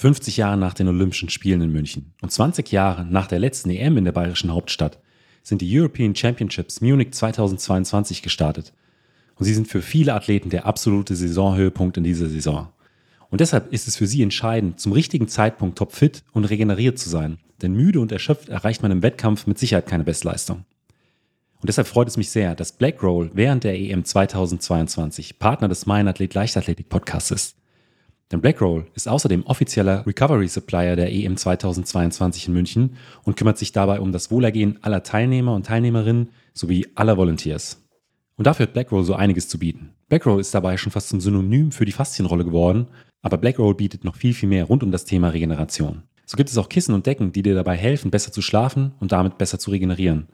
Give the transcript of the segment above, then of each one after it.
50 Jahre nach den Olympischen Spielen in München und 20 Jahre nach der letzten EM in der bayerischen Hauptstadt sind die European Championships Munich 2022 gestartet. Und sie sind für viele Athleten der absolute Saisonhöhepunkt in dieser Saison. Und deshalb ist es für sie entscheidend, zum richtigen Zeitpunkt topfit und regeneriert zu sein. Denn müde und erschöpft erreicht man im Wettkampf mit Sicherheit keine Bestleistung. Und deshalb freut es mich sehr, dass Blackroll während der EM 2022 Partner des Mein Athlet Leichtathletik Podcasts ist. Denn Blackroll ist außerdem offizieller Recovery Supplier der EM 2022 in München und kümmert sich dabei um das Wohlergehen aller Teilnehmer und Teilnehmerinnen sowie aller Volunteers. Und dafür hat Blackroll so einiges zu bieten. Blackroll ist dabei schon fast zum Synonym für die Faszienrolle geworden, aber Blackroll bietet noch viel, viel mehr rund um das Thema Regeneration. So gibt es auch Kissen und Decken, die dir dabei helfen, besser zu schlafen und damit besser zu regenerieren.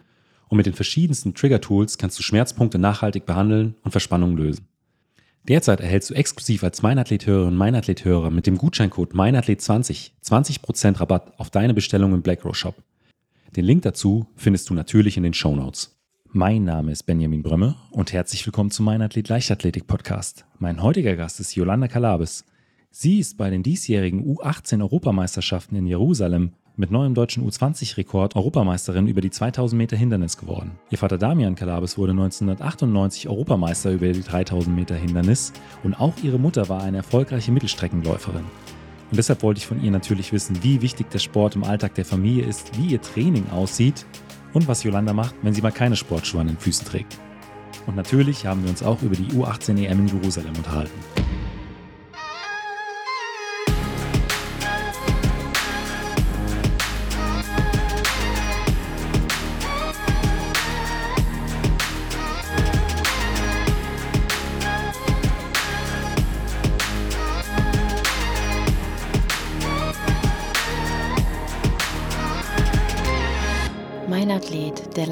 Und mit den verschiedensten Trigger-Tools kannst du Schmerzpunkte nachhaltig behandeln und Verspannungen lösen. Derzeit erhältst du exklusiv als Meinathlet-Hörerin Meinathlet-Hörer mit dem Gutscheincode Meinathlet20 20% Rabatt auf deine Bestellung im Blackrow Shop. Den Link dazu findest du natürlich in den Show Notes. Mein Name ist Benjamin Brömme und herzlich willkommen zum Meinathlet Leichtathletik Podcast. Mein heutiger Gast ist Yolanda Kalabis. Sie ist bei den diesjährigen U18 Europameisterschaften in Jerusalem mit neuem deutschen U20-Rekord Europameisterin über die 2000 Meter Hindernis geworden. Ihr Vater Damian Kalabis wurde 1998 Europameister über die 3000 Meter Hindernis und auch ihre Mutter war eine erfolgreiche Mittelstreckenläuferin. Und deshalb wollte ich von ihr natürlich wissen, wie wichtig der Sport im Alltag der Familie ist, wie ihr Training aussieht und was Yolanda macht, wenn sie mal keine Sportschuhe an den Füßen trägt. Und natürlich haben wir uns auch über die U18 EM in Jerusalem unterhalten.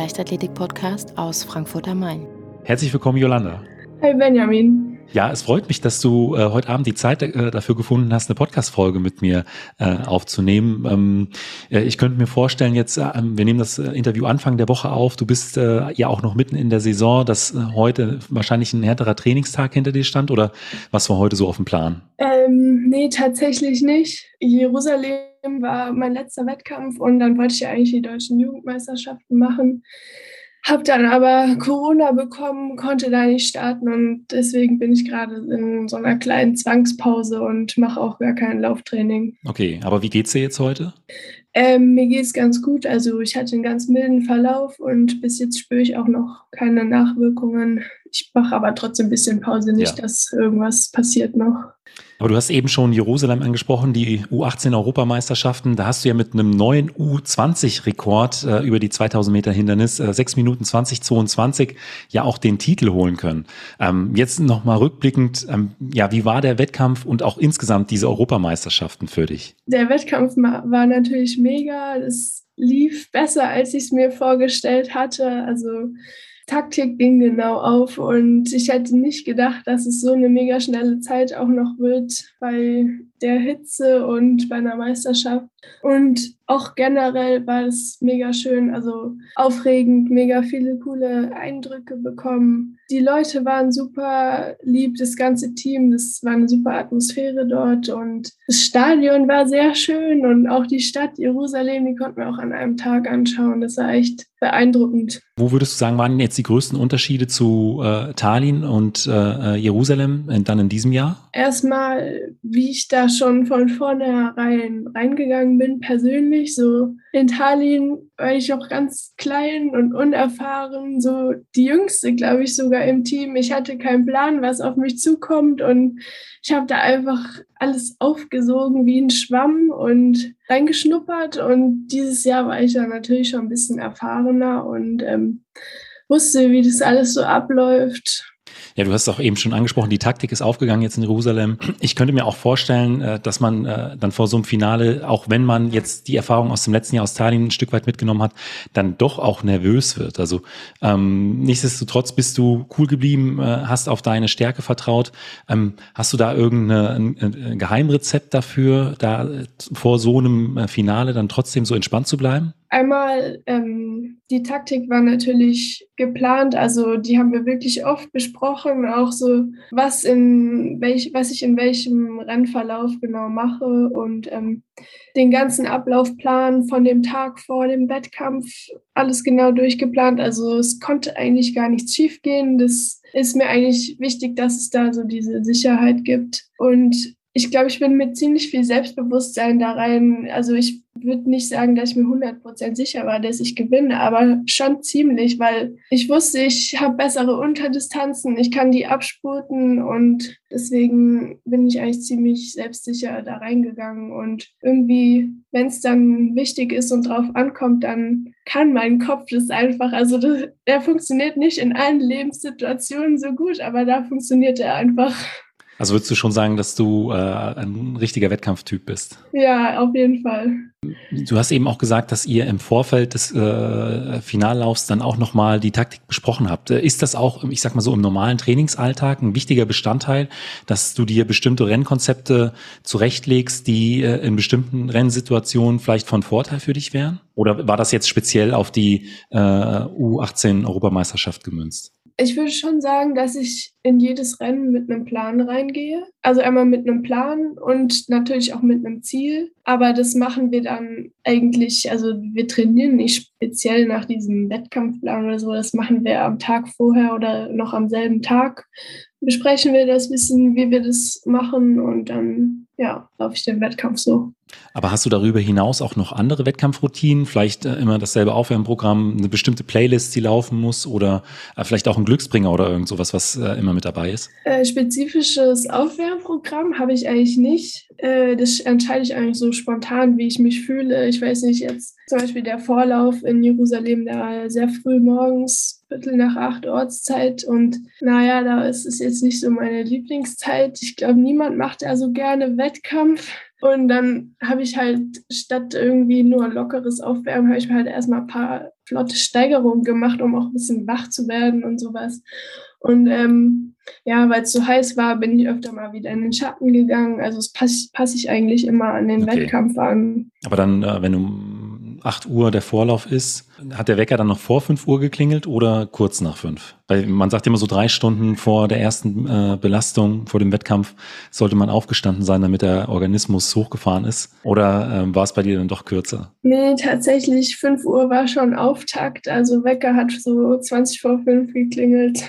Leichtathletik-Podcast aus Frankfurt am Main. Herzlich willkommen, Jolanda. Hi, Benjamin. Ja, es freut mich, dass du äh, heute Abend die Zeit äh, dafür gefunden hast, eine Podcast-Folge mit mir äh, aufzunehmen. Ähm, äh, ich könnte mir vorstellen, jetzt, äh, wir nehmen das äh, Interview Anfang der Woche auf. Du bist äh, ja auch noch mitten in der Saison, dass äh, heute wahrscheinlich ein härterer Trainingstag hinter dir stand oder was war heute so auf dem Plan? Ähm, nee, tatsächlich nicht. Jerusalem war mein letzter Wettkampf und dann wollte ich ja eigentlich die deutschen Jugendmeisterschaften machen. Hab dann aber Corona bekommen, konnte da nicht starten und deswegen bin ich gerade in so einer kleinen Zwangspause und mache auch gar kein Lauftraining. Okay, aber wie geht's dir jetzt heute? Ähm, mir geht's ganz gut. Also ich hatte einen ganz milden Verlauf und bis jetzt spüre ich auch noch keine Nachwirkungen. Ich mache aber trotzdem ein bisschen Pause, nicht, ja. dass irgendwas passiert noch. Aber du hast eben schon Jerusalem angesprochen, die U18-Europameisterschaften. Da hast du ja mit einem neuen U20-Rekord äh, über die 2000 Meter Hindernis, äh, 6 Minuten 2022, ja auch den Titel holen können. Ähm, jetzt nochmal rückblickend, ähm, ja, wie war der Wettkampf und auch insgesamt diese Europameisterschaften für dich? Der Wettkampf war natürlich mega. Es lief besser, als ich es mir vorgestellt hatte. Also Taktik ging genau auf und ich hätte nicht gedacht, dass es so eine mega schnelle Zeit auch noch wird bei der Hitze und bei einer Meisterschaft. Und auch generell war es mega schön, also aufregend, mega viele coole Eindrücke bekommen. Die Leute waren super lieb, das ganze Team, das war eine super Atmosphäre dort und das Stadion war sehr schön und auch die Stadt Jerusalem, die konnten wir auch an einem Tag anschauen. Das war echt beeindruckend. Wo würdest du sagen, waren jetzt die größten Unterschiede zu äh, Tallinn und äh, Jerusalem dann in diesem Jahr? Erstmal, wie ich da schon von vornherein reingegangen bin, persönlich. So in Tallinn war ich noch ganz klein und unerfahren, so die jüngste, glaube ich, sogar im Team. Ich hatte keinen Plan, was auf mich zukommt und ich habe da einfach alles aufgesogen wie ein Schwamm und reingeschnuppert. Und dieses Jahr war ich dann natürlich schon ein bisschen erfahrener und ähm, wusste, wie das alles so abläuft ja, du hast auch eben schon angesprochen, die Taktik ist aufgegangen jetzt in Jerusalem. Ich könnte mir auch vorstellen, äh, dass man äh, dann vor so einem Finale, auch wenn man jetzt die Erfahrung aus dem letzten Jahr aus Tallinn ein Stück weit mitgenommen hat, dann doch auch nervös wird. Also ähm, nichtsdestotrotz bist du cool geblieben, äh, hast auf deine Stärke vertraut. Ähm, hast du da irgendein Geheimrezept dafür, da vor so einem Finale dann trotzdem so entspannt zu bleiben? Einmal, ähm, die Taktik war natürlich geplant, also die haben wir wirklich oft besprochen, auch so, was, in welch, was ich in welchem Rennverlauf genau mache und ähm, den ganzen Ablaufplan von dem Tag vor dem Wettkampf, alles genau durchgeplant. Also es konnte eigentlich gar nichts schiefgehen. Das ist mir eigentlich wichtig, dass es da so diese Sicherheit gibt. Und ich glaube, ich bin mit ziemlich viel Selbstbewusstsein da rein. Also ich würde nicht sagen, dass ich mir 100% sicher war, dass ich gewinne, aber schon ziemlich, weil ich wusste, ich habe bessere Unterdistanzen, ich kann die abspurten und deswegen bin ich eigentlich ziemlich selbstsicher da reingegangen. Und irgendwie, wenn es dann wichtig ist und drauf ankommt, dann kann mein Kopf das einfach. Also das, der funktioniert nicht in allen Lebenssituationen so gut, aber da funktioniert er einfach. Also würdest du schon sagen, dass du äh, ein richtiger Wettkampftyp bist? Ja, auf jeden Fall. Du hast eben auch gesagt, dass ihr im Vorfeld des äh, Finallaufs dann auch nochmal die Taktik besprochen habt. Ist das auch, ich sag mal so, im normalen Trainingsalltag ein wichtiger Bestandteil, dass du dir bestimmte Rennkonzepte zurechtlegst, die äh, in bestimmten Rennsituationen vielleicht von Vorteil für dich wären? Oder war das jetzt speziell auf die äh, U18-Europameisterschaft gemünzt? Ich würde schon sagen, dass ich in jedes Rennen mit einem Plan reingehe. Also einmal mit einem Plan und natürlich auch mit einem Ziel. Aber das machen wir dann eigentlich, also wir trainieren nicht speziell nach diesem Wettkampfplan oder so. Das machen wir am Tag vorher oder noch am selben Tag. Besprechen wir das, wissen, wie wir das machen und dann, ja, laufe ich den Wettkampf so. Aber hast du darüber hinaus auch noch andere Wettkampfroutinen? Vielleicht äh, immer dasselbe Aufwärmprogramm, eine bestimmte Playlist, die laufen muss oder äh, vielleicht auch ein Glücksbringer oder irgend sowas, was äh, immer mit dabei ist? Äh, spezifisches Aufwärmprogramm habe ich eigentlich nicht. Äh, das entscheide ich eigentlich so spontan, wie ich mich fühle. Ich weiß nicht, jetzt zum Beispiel der Vorlauf in Jerusalem, da sehr früh morgens, Viertel nach acht Ortszeit. Und naja, da ist es jetzt nicht so meine Lieblingszeit. Ich glaube, niemand macht da so gerne Wettkampf. Und dann habe ich halt statt irgendwie nur lockeres Aufwärmen, habe ich mir halt erstmal ein paar flotte Steigerungen gemacht, um auch ein bisschen wach zu werden und sowas. Und ähm, ja, weil es so heiß war, bin ich öfter mal wieder in den Schatten gegangen. Also es passe pass ich eigentlich immer an den okay. Wettkampf an. Aber dann, äh, wenn du 8 Uhr der Vorlauf ist, hat der Wecker dann noch vor 5 Uhr geklingelt oder kurz nach 5? Weil man sagt immer so drei Stunden vor der ersten äh, Belastung, vor dem Wettkampf, sollte man aufgestanden sein, damit der Organismus hochgefahren ist. Oder ähm, war es bei dir dann doch kürzer? Nee, tatsächlich 5 Uhr war schon Auftakt. Also Wecker hat so 20 vor 5 geklingelt.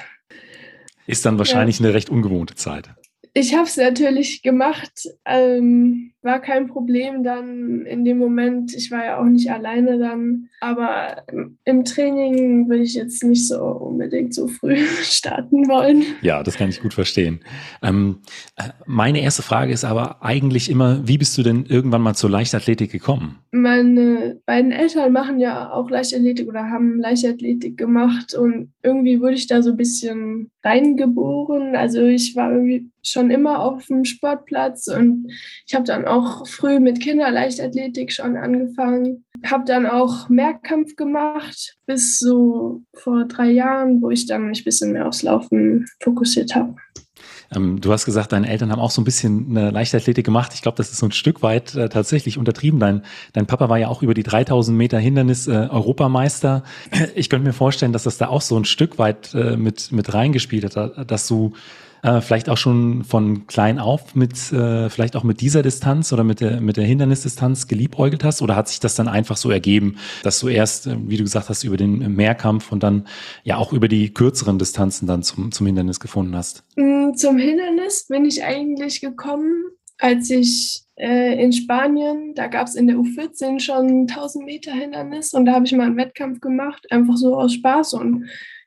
Ist dann wahrscheinlich ja. eine recht ungewohnte Zeit. Ich habe es natürlich gemacht, ähm, war kein Problem dann in dem Moment. Ich war ja auch nicht alleine dann, aber im Training will ich jetzt nicht so unbedingt so früh starten wollen. Ja, das kann ich gut verstehen. Ähm, äh, meine erste Frage ist aber eigentlich immer, wie bist du denn irgendwann mal zur Leichtathletik gekommen? Meine beiden Eltern machen ja auch Leichtathletik oder haben Leichtathletik gemacht und irgendwie wurde ich da so ein bisschen reingeboren. Also ich war irgendwie schon immer auf dem Sportplatz und ich habe dann auch früh mit Kinderleichtathletik schon angefangen. Habe dann auch Mehrkampf gemacht bis so vor drei Jahren, wo ich dann mich ein bisschen mehr aufs Laufen fokussiert habe. Ähm, du hast gesagt, deine Eltern haben auch so ein bisschen eine Leichtathletik gemacht. Ich glaube, das ist so ein Stück weit äh, tatsächlich untertrieben. Dein, dein Papa war ja auch über die 3000 Meter Hindernis äh, Europameister. Ich könnte mir vorstellen, dass das da auch so ein Stück weit äh, mit, mit reingespielt hat, dass du äh, vielleicht auch schon von klein auf mit, äh, vielleicht auch mit dieser Distanz oder mit der, mit der Hindernisdistanz geliebäugelt hast? Oder hat sich das dann einfach so ergeben, dass du erst, äh, wie du gesagt hast, über den Mehrkampf und dann ja auch über die kürzeren Distanzen dann zum, zum Hindernis gefunden hast? Mm, zum Hindernis bin ich eigentlich gekommen, als ich äh, in Spanien, da gab es in der U14 schon 1000 Meter Hindernis und da habe ich mal einen Wettkampf gemacht, einfach so aus Spaß und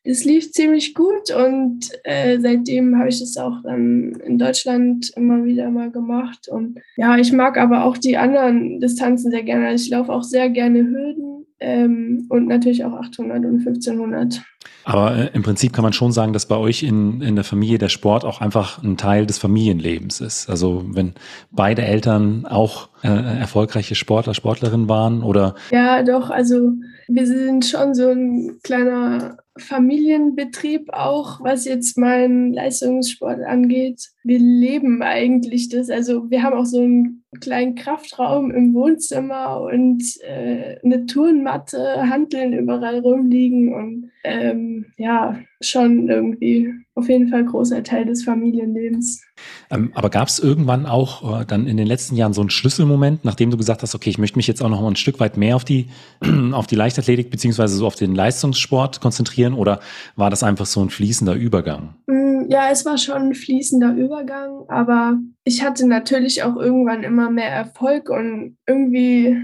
es lief ziemlich gut und äh, seitdem habe ich es auch dann in Deutschland immer wieder mal gemacht. Und ja, ich mag aber auch die anderen Distanzen sehr gerne. Also ich laufe auch sehr gerne Hürden ähm, und natürlich auch 800 und 1500. Aber äh, im Prinzip kann man schon sagen, dass bei euch in, in der Familie der Sport auch einfach ein Teil des Familienlebens ist. Also wenn beide Eltern auch äh, erfolgreiche Sportler, Sportlerinnen waren oder? Ja, doch. Also wir sind schon so ein kleiner Familienbetrieb auch, was jetzt meinen Leistungssport angeht. Wir leben eigentlich das. Also wir haben auch so einen kleinen Kraftraum im Wohnzimmer und äh, eine Turnmatte, Handeln überall rumliegen und ähm, ja, schon irgendwie auf jeden Fall großer Teil des Familienlebens. Ähm, aber gab es irgendwann auch äh, dann in den letzten Jahren so einen Schlüsselmoment, nachdem du gesagt hast, okay, ich möchte mich jetzt auch noch mal ein Stück weit mehr auf die, auf die Leichtathletik beziehungsweise so auf den Leistungssport konzentrieren oder war das einfach so ein fließender Übergang? Mm, ja, es war schon ein fließender Übergang, aber ich hatte natürlich auch irgendwann immer mehr Erfolg und irgendwie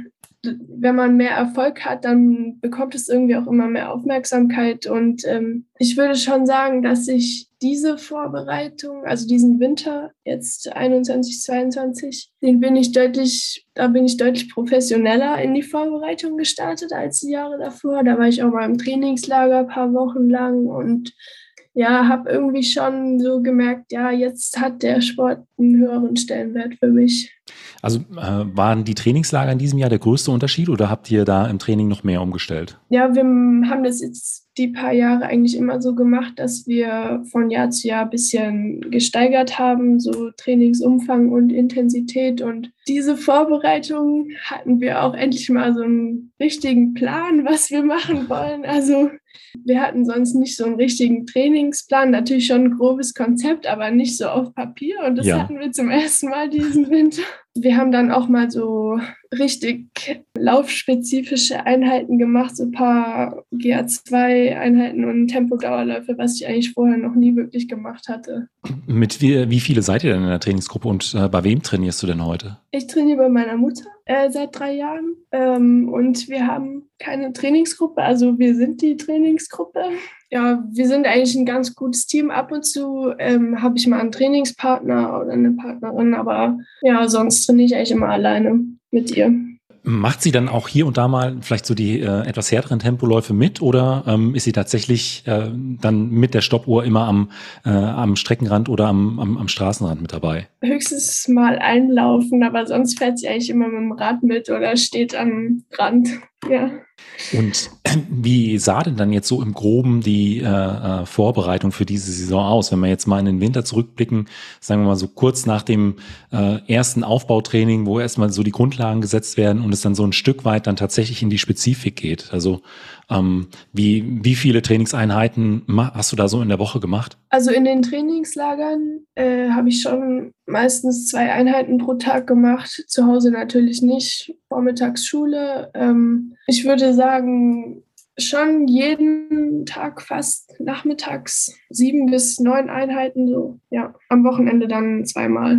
wenn man mehr Erfolg hat, dann bekommt es irgendwie auch immer mehr Aufmerksamkeit. Und ähm, ich würde schon sagen, dass ich diese Vorbereitung, also diesen Winter jetzt 21, 22, den bin ich deutlich, da bin ich deutlich professioneller in die Vorbereitung gestartet als die Jahre davor. Da war ich auch mal im Trainingslager ein paar Wochen lang und ja, habe irgendwie schon so gemerkt, ja, jetzt hat der Sport einen höheren Stellenwert für mich. Also äh, waren die Trainingslager in diesem Jahr der größte Unterschied oder habt ihr da im Training noch mehr umgestellt? Ja, wir haben das jetzt die paar Jahre eigentlich immer so gemacht, dass wir von Jahr zu Jahr ein bisschen gesteigert haben, so Trainingsumfang und Intensität. Und diese Vorbereitung hatten wir auch endlich mal so einen richtigen Plan, was wir machen wollen. Also wir hatten sonst nicht so einen richtigen Trainingsplan, natürlich schon ein grobes Konzept, aber nicht so auf Papier. Und das ja. hatten wir zum ersten Mal diesen Winter. Wir haben dann auch mal so richtig laufspezifische Einheiten gemacht, so ein paar GA2-Einheiten und Tempodauerläufe, was ich eigentlich vorher noch nie wirklich gemacht hatte. Mit wie, wie viele seid ihr denn in der Trainingsgruppe und äh, bei wem trainierst du denn heute? Ich trainiere bei meiner Mutter äh, seit drei Jahren ähm, und wir haben keine Trainingsgruppe, also wir sind die Trainingsgruppe. Ja, wir sind eigentlich ein ganz gutes Team. Ab und zu ähm, habe ich mal einen Trainingspartner oder eine Partnerin, aber ja, sonst trainiere ich eigentlich immer alleine mit ihr. Macht sie dann auch hier und da mal vielleicht so die äh, etwas härteren Tempoläufe mit oder ähm, ist sie tatsächlich äh, dann mit der Stoppuhr immer am, äh, am Streckenrand oder am, am, am Straßenrand mit dabei? Höchstens mal einlaufen, aber sonst fährt sie eigentlich immer mit dem Rad mit oder steht am Rand. Ja. Und wie sah denn dann jetzt so im Groben die äh, äh, Vorbereitung für diese Saison aus? Wenn wir jetzt mal in den Winter zurückblicken, sagen wir mal so kurz nach dem äh, ersten Aufbautraining, wo erstmal so die Grundlagen gesetzt werden und es dann so ein Stück weit dann tatsächlich in die Spezifik geht. Also ähm, wie, wie viele Trainingseinheiten hast du da so in der Woche gemacht? Also in den Trainingslagern äh, habe ich schon meistens zwei Einheiten pro Tag gemacht. Zu Hause natürlich nicht. Vormittags Schule. Ähm, ich würde sagen, schon jeden Tag fast nachmittags sieben bis neun Einheiten so. Ja, am Wochenende dann zweimal.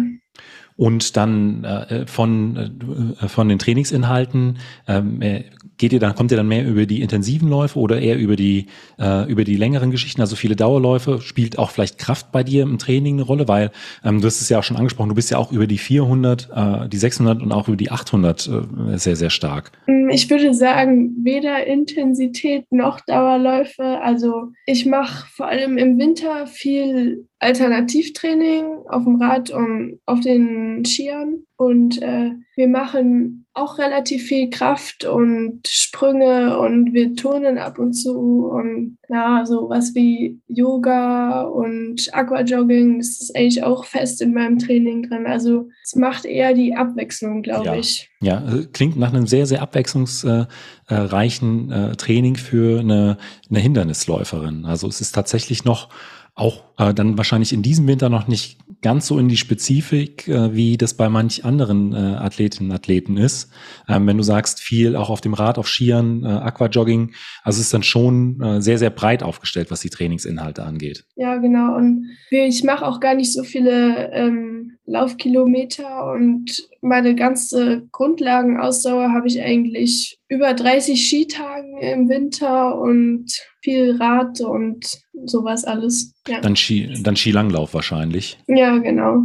Und dann äh, von, äh, von den Trainingsinhalten ähm, äh, geht ihr dann, kommt ihr dann mehr über die intensiven Läufe oder eher über die, äh, über die längeren Geschichten, also viele Dauerläufe? Spielt auch vielleicht Kraft bei dir im Training eine Rolle? Weil ähm, du hast es ja auch schon angesprochen, du bist ja auch über die 400, äh, die 600 und auch über die 800 äh, sehr, sehr stark. Mm, ich würde sagen, weder Intensität noch Dauerläufe. Also ich mache vor allem im Winter viel Alternativtraining auf dem Rad und auf den Skiern. Und äh, wir machen auch relativ viel Kraft und Sprünge und wir turnen ab und zu und ja, so was wie Yoga und Aquajogging, das ist eigentlich auch fest in meinem Training drin. Also es macht eher die Abwechslung, glaube ja. ich. Ja, äh, klingt nach einem sehr, sehr abwechslungsreichen äh, Training für eine, eine Hindernisläuferin. Also es ist tatsächlich noch auch äh, dann wahrscheinlich in diesem Winter noch nicht ganz so in die Spezifik, äh, wie das bei manch anderen äh, Athletinnen und Athleten ist. Ähm, wenn du sagst, viel auch auf dem Rad, auf Skiern, äh, Aquajogging, also es ist dann schon äh, sehr, sehr breit aufgestellt, was die Trainingsinhalte angeht. Ja, genau. Und ich mache auch gar nicht so viele ähm, Laufkilometer und meine ganze Grundlagenausdauer habe ich eigentlich über 30 Skitagen im Winter und viel Rad und sowas alles. Ja. Dann, Ski, dann Skilanglauf wahrscheinlich. Ja, genau.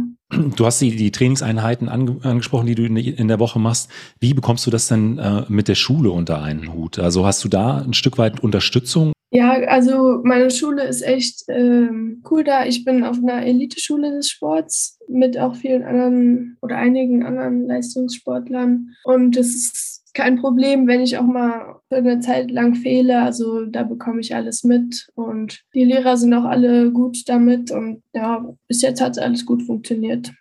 Du hast die, die Trainingseinheiten ange, angesprochen, die du in, in, der Woche machst. Wie bekommst du das denn äh, mit der Schule unter einen Hut? Also hast du da ein Stück weit Unterstützung Ja, also meine Schule ist echt ähm, cool da. Ich bin auf einer Eliteschule des Sports mit auch vielen anderen oder einigen anderen Leistungssportlern. Und es ist kein Problem, wenn ich auch mal für eine Zeit lang fehle. Also da bekomme ich alles mit und die Lehrer sind auch alle gut damit und ja, bis jetzt hat es alles gut funktioniert.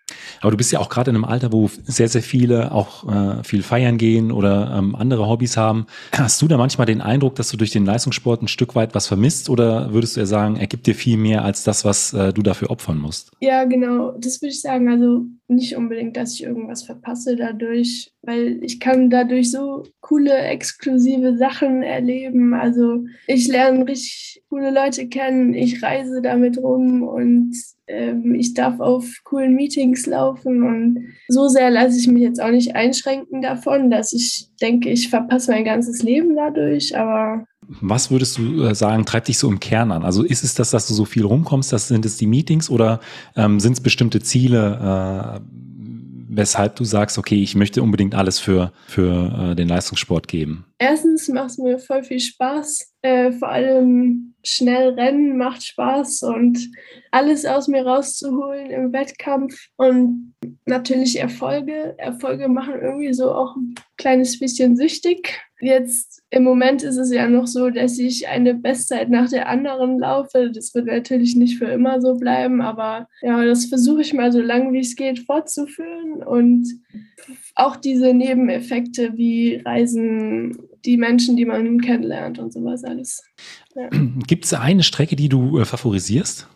Aber du bist ja auch gerade in einem Alter, wo sehr, sehr viele auch äh, viel feiern gehen oder ähm, andere Hobbys haben. Hast du da manchmal den Eindruck, dass du durch den Leistungssport ein Stück weit was vermisst oder würdest du ja sagen, er gibt dir viel mehr als das, was äh, du dafür opfern musst? Ja, genau, das würde ich sagen. Also nicht unbedingt, dass ich irgendwas verpasse dadurch, weil ich kann dadurch so coole, exklusive Sachen erleben. Also ich lerne richtig coole Leute kennen, ich reise damit rum und ähm, ich darf auf coolen Meetings laufen und so sehr lasse ich mich jetzt auch nicht einschränken davon, dass ich denke, ich verpasse mein ganzes Leben dadurch, aber was würdest du äh, sagen, treibt dich so im Kern an? Also ist es das, dass du so viel rumkommst, das sind es die Meetings oder ähm, sind es bestimmte Ziele, äh, weshalb du sagst, okay, ich möchte unbedingt alles für, für äh, den Leistungssport geben? Erstens macht es mir voll viel Spaß. Äh, vor allem schnell rennen macht Spaß und alles aus mir rauszuholen im Wettkampf und natürlich Erfolge. Erfolge machen irgendwie so auch ein kleines bisschen süchtig. Jetzt im Moment ist es ja noch so, dass ich eine Bestzeit nach der anderen laufe. Das wird natürlich nicht für immer so bleiben, aber ja, das versuche ich mal so lange wie es geht fortzuführen und auch diese Nebeneffekte wie Reisen, die Menschen, die man kennenlernt und sowas alles. Ja. Gibt es eine Strecke, die du äh, favorisierst?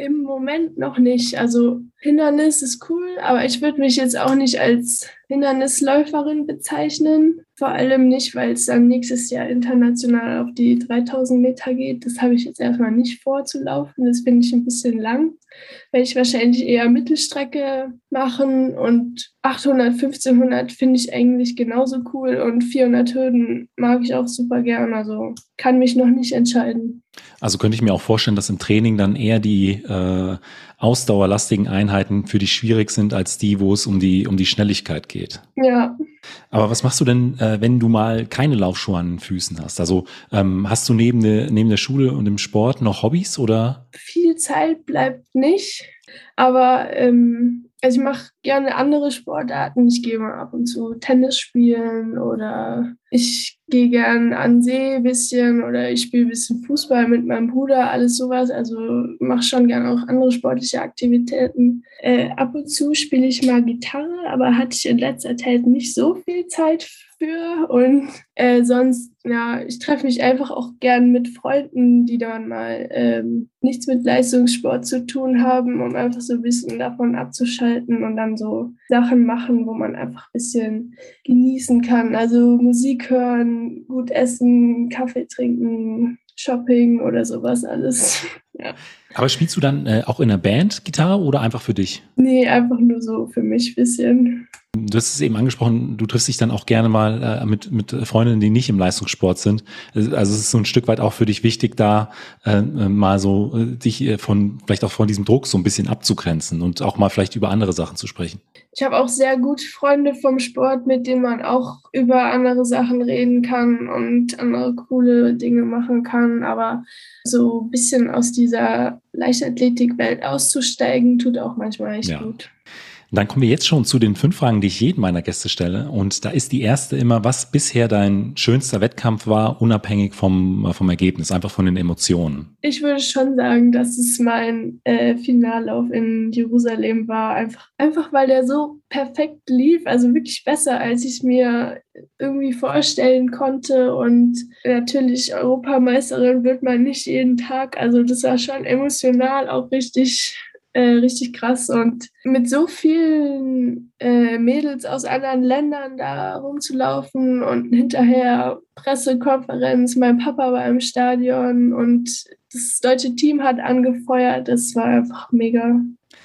Im Moment noch nicht. Also Hindernis ist cool, aber ich würde mich jetzt auch nicht als Hindernisläuferin bezeichnen. Vor allem nicht, weil es dann nächstes Jahr international auf die 3000 Meter geht. Das habe ich jetzt erstmal nicht vor zu laufen. Das finde ich ein bisschen lang. Werde ich wahrscheinlich eher Mittelstrecke machen und 800, 1500 finde ich eigentlich genauso cool und 400 Hürden mag ich auch super gern. Also kann mich noch nicht entscheiden. Also könnte ich mir auch vorstellen, dass im Training dann eher die äh, ausdauerlastigen Einheiten für dich schwierig sind als die, wo es um die, um die Schnelligkeit geht. Ja. Aber was machst du denn, äh, wenn du mal keine Laufschuhe an den Füßen hast? Also ähm, hast du neben der, neben der Schule und dem Sport noch Hobbys oder? Viel Zeit bleibt nicht, aber ähm, also ich mache gerne andere Sportarten. Ich gehe mal ab und zu Tennis spielen oder ich gehe gern an See ein bisschen oder ich spiele ein bisschen Fußball mit meinem Bruder, alles sowas. Also mache schon gerne auch andere sportliche Aktivitäten. Äh, ab und zu spiele ich mal Gitarre, aber hatte ich in letzter Zeit nicht so viel Zeit für. Und äh, sonst, ja, ich treffe mich einfach auch gern mit Freunden, die dann mal ähm, nichts mit Leistungssport zu tun haben, um einfach so ein bisschen davon abzuschalten und dann so Sachen machen, wo man einfach ein bisschen genießen kann. Also Musik hören, gut essen, Kaffee trinken, Shopping oder sowas alles. ja. Aber spielst du dann äh, auch in einer Band Gitarre oder einfach für dich? Nee, einfach nur so für mich ein bisschen. Du hast es eben angesprochen, du triffst dich dann auch gerne mal äh, mit, mit Freundinnen, die nicht im Leistungssport sind. Also es ist so ein Stück weit auch für dich wichtig, da äh, mal so äh, dich äh, von, vielleicht auch von diesem Druck so ein bisschen abzugrenzen und auch mal vielleicht über andere Sachen zu sprechen. Ich habe auch sehr gute Freunde vom Sport, mit denen man auch über andere Sachen reden kann und andere coole Dinge machen kann. Aber so ein bisschen aus dieser Leichtathletikwelt auszusteigen, tut auch manchmal echt ja. gut. Dann kommen wir jetzt schon zu den fünf Fragen, die ich jedem meiner Gäste stelle. Und da ist die erste immer, was bisher dein schönster Wettkampf war, unabhängig vom, vom Ergebnis, einfach von den Emotionen. Ich würde schon sagen, dass es mein äh, Finallauf in Jerusalem war. Einfach, einfach weil der so perfekt lief, also wirklich besser, als ich mir irgendwie vorstellen konnte. Und natürlich Europameisterin wird man nicht jeden Tag. Also das war schon emotional auch richtig äh, richtig krass. Und mit so vielen äh, Mädels aus anderen Ländern da rumzulaufen und hinterher Pressekonferenz, mein Papa war im Stadion und das deutsche Team hat angefeuert. Das war einfach mega.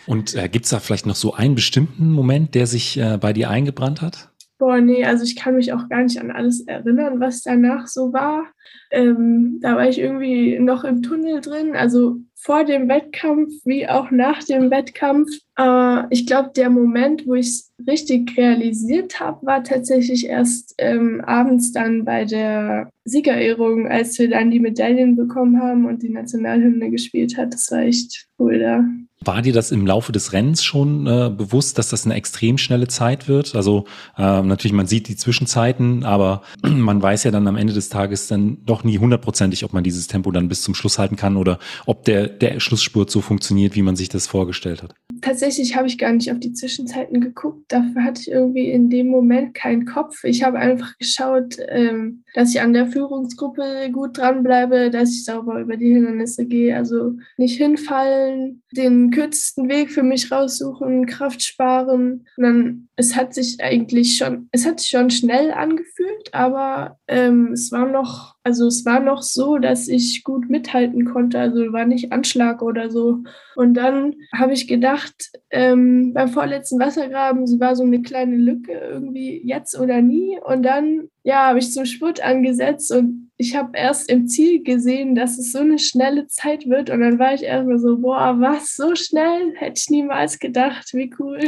Und äh, gibt es da vielleicht noch so einen bestimmten Moment, der sich äh, bei dir eingebrannt hat? Boah, nee, also ich kann mich auch gar nicht an alles erinnern, was danach so war. Ähm, da war ich irgendwie noch im Tunnel drin. Also vor dem Wettkampf wie auch nach dem Wettkampf. Äh, ich glaube, der Moment, wo ich es richtig realisiert habe, war tatsächlich erst ähm, abends dann bei der Siegerehrung, als wir dann die Medaillen bekommen haben und die Nationalhymne gespielt hat. Das war echt cool da. War dir das im Laufe des Rennens schon äh, bewusst, dass das eine extrem schnelle Zeit wird? Also äh, natürlich, man sieht die Zwischenzeiten, aber man weiß ja dann am Ende des Tages dann doch nie hundertprozentig, ob man dieses Tempo dann bis zum Schluss halten kann oder ob der, der Schlussspurt so funktioniert, wie man sich das vorgestellt hat. Tatsächlich habe ich gar nicht auf die Zwischenzeiten geguckt. Dafür hatte ich irgendwie in dem Moment keinen Kopf. Ich habe einfach geschaut, ähm, dass ich an der Führungsgruppe gut dranbleibe, dass ich sauber über die Hindernisse gehe. Also nicht hinfallen, den kürzesten Weg für mich raussuchen, Kraft sparen. Und dann, es hat sich eigentlich schon, es hat sich schon schnell angefühlt, aber ähm, es war noch, also es war noch so, dass ich gut mithalten konnte. Also war nicht Anschlag oder so. Und dann habe ich gedacht, ähm, beim vorletzten Wassergraben war so eine kleine Lücke irgendwie jetzt oder nie. Und dann ja, habe ich zum Spurt angesetzt und ich habe erst im Ziel gesehen, dass es so eine schnelle Zeit wird. Und dann war ich erstmal so, boah, was, so schnell? Hätte ich niemals gedacht, wie cool.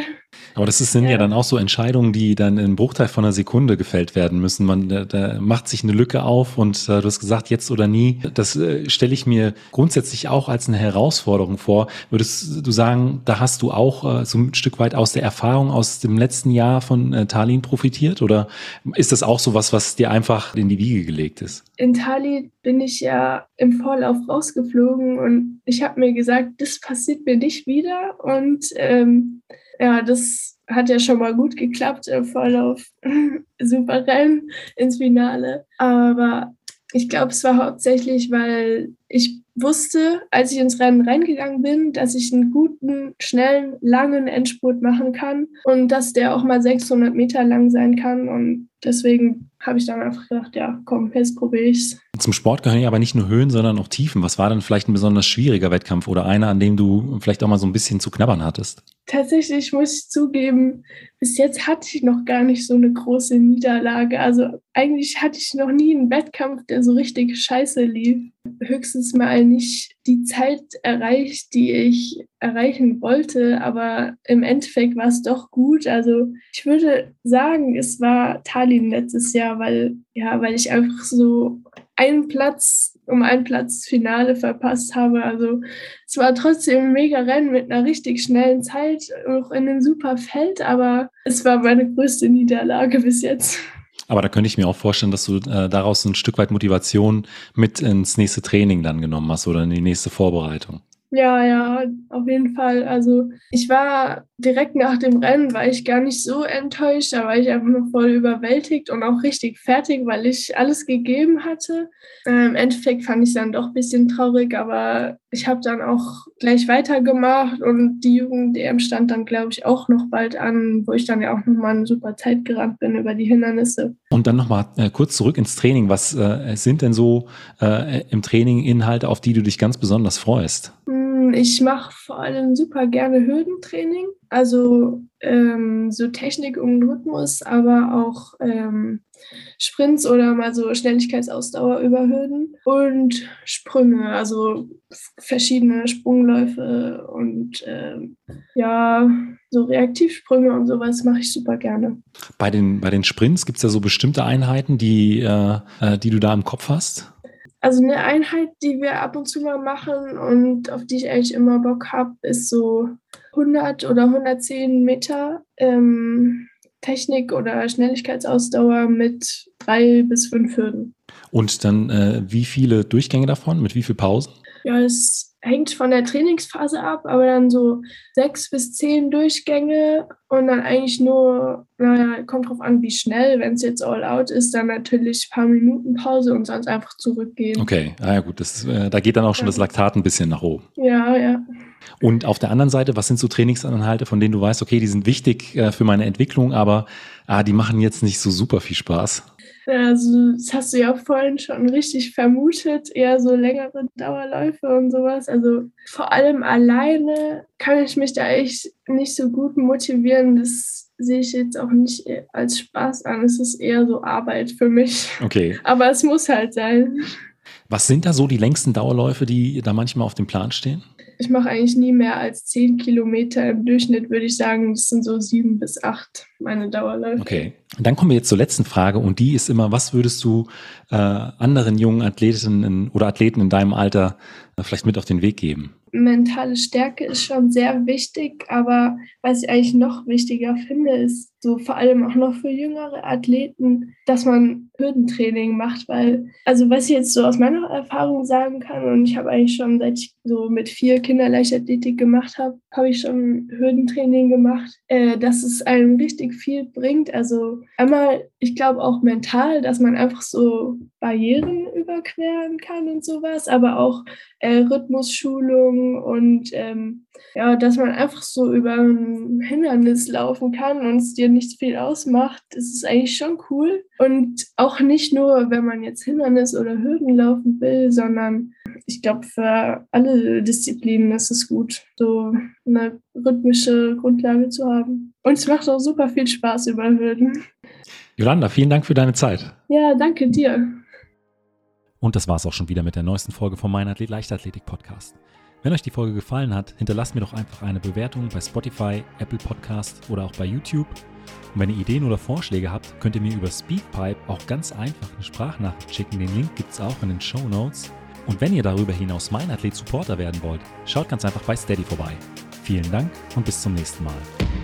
Aber das sind ja. ja dann auch so Entscheidungen, die dann in einem Bruchteil von einer Sekunde gefällt werden müssen. Man da, da macht sich eine Lücke auf und äh, du hast gesagt, jetzt oder nie. Das äh, stelle ich mir grundsätzlich auch als eine Herausforderung vor. Würdest du sagen, da hast du auch äh, so ein Stück weit aus der Erfahrung aus dem letzten Jahr von äh, Tallinn profitiert? Oder ist das auch so was, was dir einfach in die Wiege gelegt ist? In Tallinn bin ich ja im Vorlauf rausgeflogen und ich habe mir gesagt, das passiert mir nicht wieder. Und ähm, ja, das hat ja schon mal gut geklappt im Vorlauf. Super Rennen ins Finale. Aber ich glaube, es war hauptsächlich, weil ich wusste, als ich ins Rennen reingegangen bin, dass ich einen guten, schnellen, langen Endspurt machen kann und dass der auch mal 600 Meter lang sein kann. Und deswegen habe ich dann einfach gedacht, ja, komm, jetzt probiere ich's. Zum Sport gehören ja aber nicht nur Höhen, sondern auch Tiefen. Was war dann vielleicht ein besonders schwieriger Wettkampf oder einer, an dem du vielleicht auch mal so ein bisschen zu knabbern hattest? Tatsächlich muss ich zugeben, bis jetzt hatte ich noch gar nicht so eine große Niederlage. Also eigentlich hatte ich noch nie einen Wettkampf, der so richtig scheiße lief. Höchstens mal nicht die Zeit erreicht, die ich erreichen wollte, aber im Endeffekt war es doch gut. Also ich würde sagen, es war Tallinn letztes Jahr, weil ja, weil ich einfach so einen Platz um einen Platz Finale verpasst habe. Also es war trotzdem ein mega Rennen mit einer richtig schnellen Zeit, auch in einem super Feld, aber es war meine größte Niederlage bis jetzt. Aber da könnte ich mir auch vorstellen, dass du äh, daraus ein Stück weit Motivation mit ins nächste Training dann genommen hast oder in die nächste Vorbereitung. Ja, ja, auf jeden Fall. Also ich war direkt nach dem Rennen, war ich gar nicht so enttäuscht, da war ich einfach nur voll überwältigt und auch richtig fertig, weil ich alles gegeben hatte. Äh, Im Endeffekt fand ich es dann doch ein bisschen traurig, aber ich habe dann auch gleich weitergemacht und die Jugend-DM stand dann, glaube ich, auch noch bald an, wo ich dann ja auch nochmal eine super Zeit gerannt bin über die Hindernisse. Und dann nochmal äh, kurz zurück ins Training. Was äh, sind denn so äh, im Training Inhalte, auf die du dich ganz besonders freust? Mhm ich mache vor allem super gerne Hürdentraining, also ähm, so Technik und Rhythmus, aber auch ähm, Sprints oder mal so Schnelligkeitsausdauer über Hürden und Sprünge, also verschiedene Sprungläufe und ähm, ja, so Reaktivsprünge und sowas mache ich super gerne. Bei den, bei den Sprints gibt es ja so bestimmte Einheiten, die, äh, äh die du da im Kopf hast? Also eine Einheit, die wir ab und zu mal machen und auf die ich eigentlich immer Bock habe, ist so 100 oder 110 Meter ähm, Technik oder Schnelligkeitsausdauer mit drei bis fünf Hürden. Und dann äh, wie viele Durchgänge davon, mit wie viel Pausen? Ja, es hängt von der Trainingsphase ab, aber dann so sechs bis zehn Durchgänge und dann eigentlich nur, naja, kommt drauf an, wie schnell. Wenn es jetzt all out ist, dann natürlich ein paar Minuten Pause und sonst einfach zurückgehen. Okay, ah ja gut, das, äh, da geht dann auch schon ja. das Laktat ein bisschen nach oben. Ja, ja. Und auf der anderen Seite, was sind so Trainingsanhalte, von denen du weißt, okay, die sind wichtig äh, für meine Entwicklung, aber ah, die machen jetzt nicht so super viel Spaß? Also, das hast du ja vorhin schon richtig vermutet, eher so längere Dauerläufe und sowas. Also, vor allem alleine kann ich mich da echt nicht so gut motivieren. Das sehe ich jetzt auch nicht als Spaß an. Es ist eher so Arbeit für mich. Okay. Aber es muss halt sein. Was sind da so die längsten Dauerläufe, die da manchmal auf dem Plan stehen? Ich mache eigentlich nie mehr als zehn Kilometer im Durchschnitt, würde ich sagen. Das sind so sieben bis acht meine Dauerläufe. Okay. Dann kommen wir jetzt zur letzten Frage und die ist immer, was würdest du äh, anderen jungen Athletinnen oder Athleten in deinem Alter äh, vielleicht mit auf den Weg geben? mentale Stärke ist schon sehr wichtig, aber was ich eigentlich noch wichtiger finde, ist so vor allem auch noch für jüngere Athleten, dass man Hürdentraining macht, weil, also was ich jetzt so aus meiner Erfahrung sagen kann, und ich habe eigentlich schon, seit ich so mit vier Kinderleichtathletik gemacht habe, habe ich schon Hürdentraining gemacht, äh, dass es einem richtig viel bringt. Also einmal, ich glaube auch mental, dass man einfach so Barrieren überqueren kann und sowas, aber auch äh, Rhythmusschulung und ähm, ja, dass man einfach so über ein Hindernis laufen kann und es dir nicht viel ausmacht, das ist eigentlich schon cool. Und auch nicht nur, wenn man jetzt Hindernis oder Hürden laufen will, sondern ich glaube, für alle Disziplinen ist es gut, so eine rhythmische Grundlage zu haben. Und es macht auch super viel Spaß über Hürden. Jolanda, vielen Dank für deine Zeit. Ja, danke dir. Und das war es auch schon wieder mit der neuesten Folge vom Mein Athlet Leichtathletik Podcast. Wenn euch die Folge gefallen hat, hinterlasst mir doch einfach eine Bewertung bei Spotify, Apple Podcast oder auch bei YouTube. Und wenn ihr Ideen oder Vorschläge habt, könnt ihr mir über Speakpipe auch ganz einfach eine Sprachnachricht schicken. Den Link gibt es auch in den Show Notes. Und wenn ihr darüber hinaus Mein Athlet Supporter werden wollt, schaut ganz einfach bei Steady vorbei. Vielen Dank und bis zum nächsten Mal.